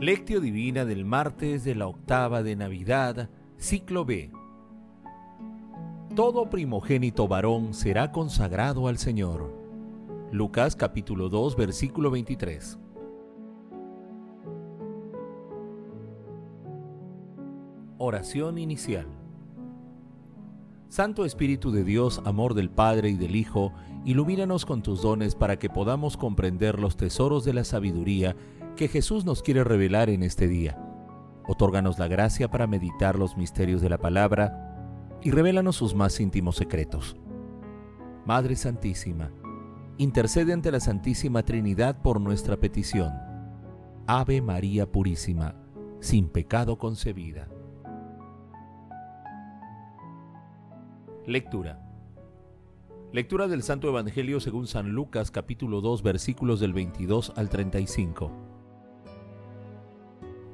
Lectio Divina del martes de la octava de Navidad, ciclo B. Todo primogénito varón será consagrado al Señor. Lucas capítulo 2 versículo 23. Oración inicial. Santo Espíritu de Dios, amor del Padre y del Hijo, ilumínanos con tus dones para que podamos comprender los tesoros de la sabiduría que Jesús nos quiere revelar en este día. Otórganos la gracia para meditar los misterios de la palabra y revélanos sus más íntimos secretos. Madre Santísima, intercede ante la Santísima Trinidad por nuestra petición. Ave María Purísima, sin pecado concebida. Lectura. Lectura del Santo Evangelio según San Lucas capítulo 2 versículos del 22 al 35.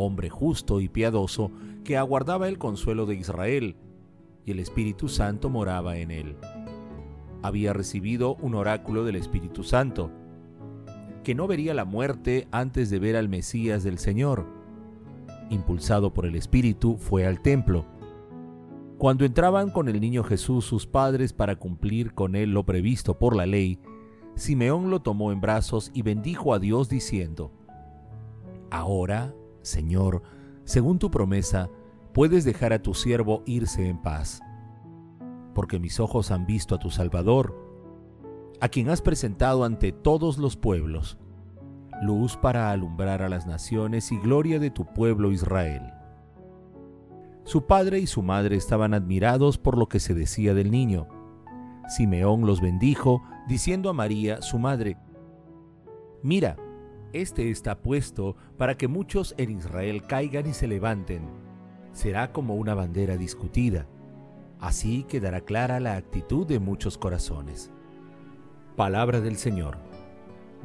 hombre justo y piadoso que aguardaba el consuelo de Israel, y el Espíritu Santo moraba en él. Había recibido un oráculo del Espíritu Santo, que no vería la muerte antes de ver al Mesías del Señor. Impulsado por el Espíritu, fue al templo. Cuando entraban con el niño Jesús sus padres para cumplir con él lo previsto por la ley, Simeón lo tomó en brazos y bendijo a Dios diciendo, Ahora, Señor, según tu promesa, puedes dejar a tu siervo irse en paz. Porque mis ojos han visto a tu Salvador, a quien has presentado ante todos los pueblos, luz para alumbrar a las naciones y gloria de tu pueblo Israel. Su padre y su madre estaban admirados por lo que se decía del niño. Simeón los bendijo, diciendo a María, su madre, Mira, este está puesto para que muchos en Israel caigan y se levanten. Será como una bandera discutida. Así quedará clara la actitud de muchos corazones. Palabra del Señor.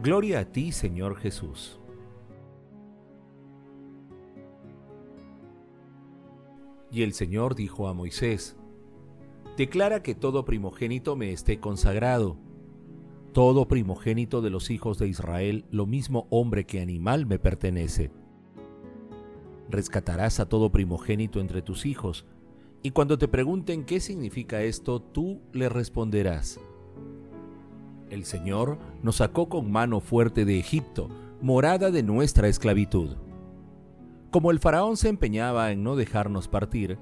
Gloria a ti, Señor Jesús. Y el Señor dijo a Moisés, Declara que todo primogénito me esté consagrado todo primogénito de los hijos de Israel, lo mismo hombre que animal, me pertenece. Rescatarás a todo primogénito entre tus hijos, y cuando te pregunten qué significa esto, tú le responderás. El Señor nos sacó con mano fuerte de Egipto, morada de nuestra esclavitud. Como el faraón se empeñaba en no dejarnos partir,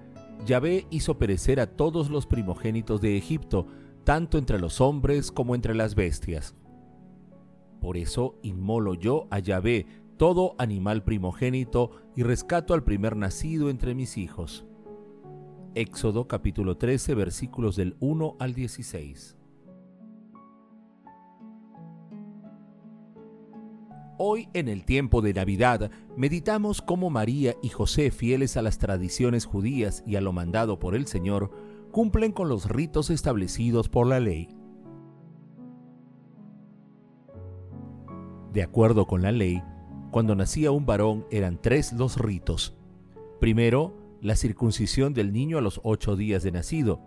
Yahvé hizo perecer a todos los primogénitos de Egipto, tanto entre los hombres como entre las bestias. Por eso inmolo yo a Yahvé todo animal primogénito y rescato al primer nacido entre mis hijos. Éxodo capítulo 13 versículos del 1 al 16. Hoy en el tiempo de Navidad meditamos cómo María y José, fieles a las tradiciones judías y a lo mandado por el Señor, cumplen con los ritos establecidos por la ley. De acuerdo con la ley, cuando nacía un varón eran tres los ritos. Primero, la circuncisión del niño a los ocho días de nacido.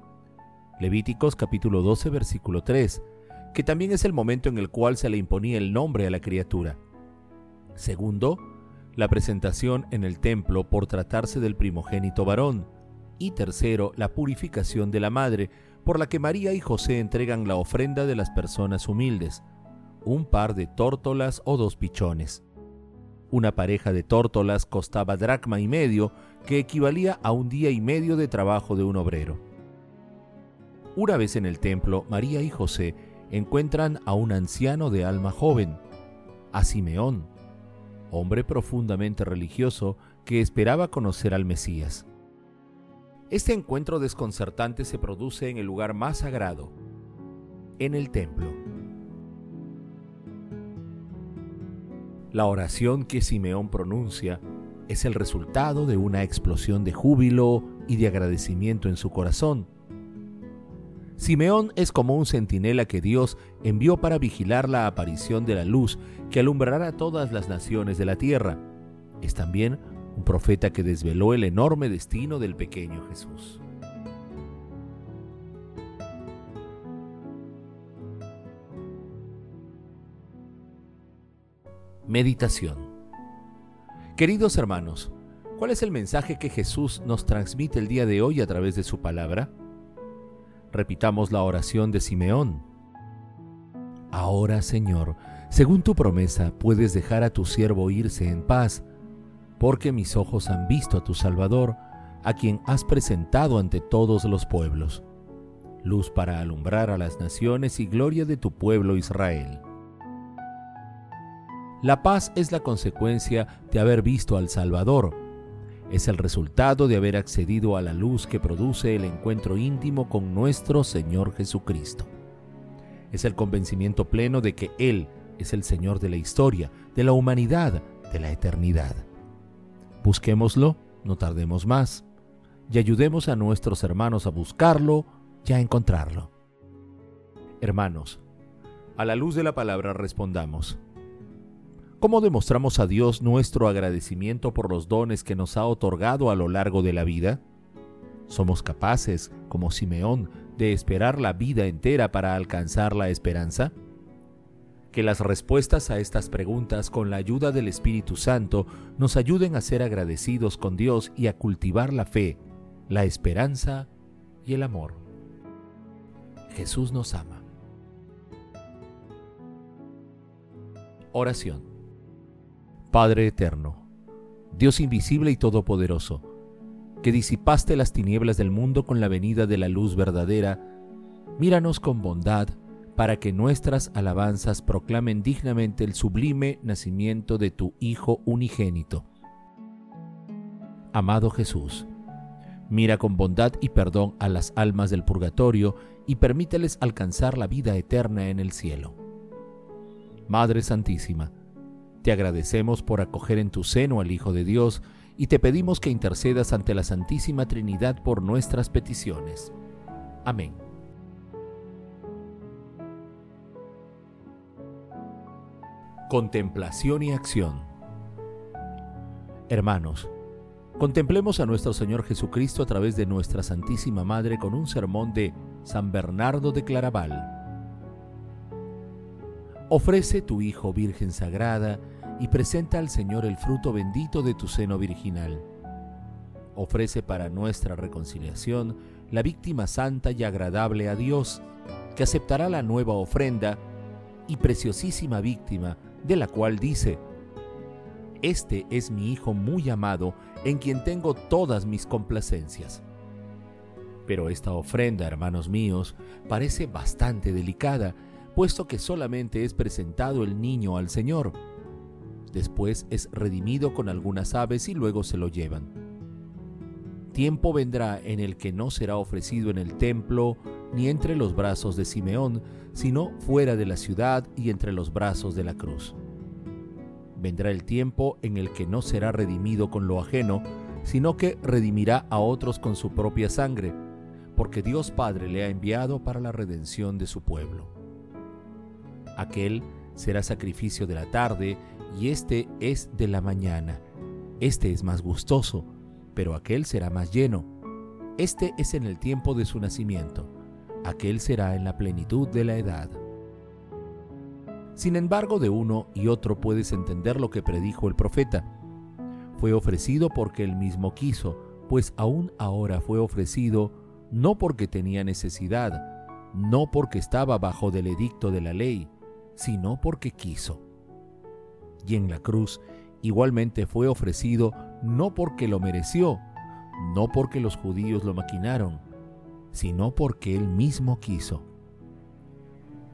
Levíticos capítulo 12 versículo 3, que también es el momento en el cual se le imponía el nombre a la criatura. Segundo, la presentación en el templo por tratarse del primogénito varón y tercero, la purificación de la madre, por la que María y José entregan la ofrenda de las personas humildes, un par de tórtolas o dos pichones. Una pareja de tórtolas costaba dracma y medio, que equivalía a un día y medio de trabajo de un obrero. Una vez en el templo, María y José encuentran a un anciano de alma joven, a Simeón, hombre profundamente religioso que esperaba conocer al Mesías. Este encuentro desconcertante se produce en el lugar más sagrado, en el templo. La oración que Simeón pronuncia es el resultado de una explosión de júbilo y de agradecimiento en su corazón. Simeón es como un centinela que Dios envió para vigilar la aparición de la luz que alumbrará todas las naciones de la tierra. Es también un profeta que desveló el enorme destino del pequeño Jesús. Meditación Queridos hermanos, ¿cuál es el mensaje que Jesús nos transmite el día de hoy a través de su palabra? Repitamos la oración de Simeón. Ahora, Señor, según tu promesa, puedes dejar a tu siervo irse en paz, porque mis ojos han visto a tu Salvador, a quien has presentado ante todos los pueblos, luz para alumbrar a las naciones y gloria de tu pueblo Israel. La paz es la consecuencia de haber visto al Salvador. Es el resultado de haber accedido a la luz que produce el encuentro íntimo con nuestro Señor Jesucristo. Es el convencimiento pleno de que Él es el Señor de la historia, de la humanidad, de la eternidad. Busquémoslo, no tardemos más, y ayudemos a nuestros hermanos a buscarlo y a encontrarlo. Hermanos, a la luz de la palabra respondamos. ¿Cómo demostramos a Dios nuestro agradecimiento por los dones que nos ha otorgado a lo largo de la vida? ¿Somos capaces, como Simeón, de esperar la vida entera para alcanzar la esperanza? Que las respuestas a estas preguntas con la ayuda del Espíritu Santo nos ayuden a ser agradecidos con Dios y a cultivar la fe, la esperanza y el amor. Jesús nos ama. Oración. Padre eterno, Dios invisible y todopoderoso, que disipaste las tinieblas del mundo con la venida de la luz verdadera, míranos con bondad para que nuestras alabanzas proclamen dignamente el sublime nacimiento de tu Hijo unigénito. Amado Jesús, mira con bondad y perdón a las almas del purgatorio y permíteles alcanzar la vida eterna en el cielo. Madre Santísima, te agradecemos por acoger en tu seno al Hijo de Dios y te pedimos que intercedas ante la Santísima Trinidad por nuestras peticiones. Amén. Contemplación y acción Hermanos, contemplemos a nuestro Señor Jesucristo a través de nuestra Santísima Madre con un sermón de San Bernardo de Claraval. Ofrece tu Hijo Virgen Sagrada, y presenta al Señor el fruto bendito de tu seno virginal. Ofrece para nuestra reconciliación la víctima santa y agradable a Dios, que aceptará la nueva ofrenda y preciosísima víctima, de la cual dice, Este es mi Hijo muy amado, en quien tengo todas mis complacencias. Pero esta ofrenda, hermanos míos, parece bastante delicada, puesto que solamente es presentado el niño al Señor después es redimido con algunas aves y luego se lo llevan. Tiempo vendrá en el que no será ofrecido en el templo ni entre los brazos de Simeón, sino fuera de la ciudad y entre los brazos de la cruz. Vendrá el tiempo en el que no será redimido con lo ajeno, sino que redimirá a otros con su propia sangre, porque Dios Padre le ha enviado para la redención de su pueblo. Aquel será sacrificio de la tarde y este es de la mañana. Este es más gustoso, pero aquel será más lleno. Este es en el tiempo de su nacimiento, aquel será en la plenitud de la edad. Sin embargo, de uno y otro puedes entender lo que predijo el profeta. Fue ofrecido porque él mismo quiso, pues aún ahora fue ofrecido no porque tenía necesidad, no porque estaba bajo del edicto de la ley, sino porque quiso y en la cruz igualmente fue ofrecido no porque lo mereció, no porque los judíos lo maquinaron, sino porque él mismo quiso.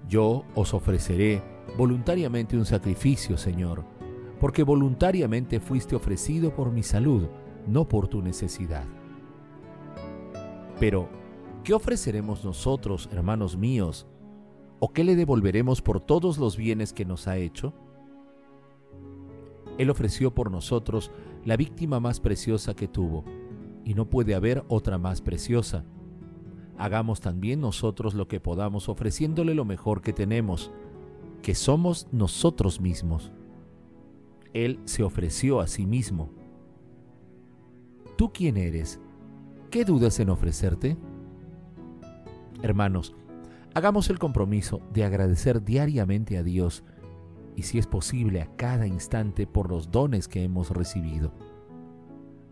Yo os ofreceré voluntariamente un sacrificio, Señor, porque voluntariamente fuiste ofrecido por mi salud, no por tu necesidad. Pero, ¿qué ofreceremos nosotros, hermanos míos? ¿O qué le devolveremos por todos los bienes que nos ha hecho? Él ofreció por nosotros la víctima más preciosa que tuvo, y no puede haber otra más preciosa. Hagamos también nosotros lo que podamos ofreciéndole lo mejor que tenemos, que somos nosotros mismos. Él se ofreció a sí mismo. ¿Tú quién eres? ¿Qué dudas en ofrecerte? Hermanos, hagamos el compromiso de agradecer diariamente a Dios y si es posible a cada instante por los dones que hemos recibido.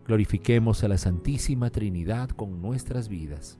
Glorifiquemos a la Santísima Trinidad con nuestras vidas.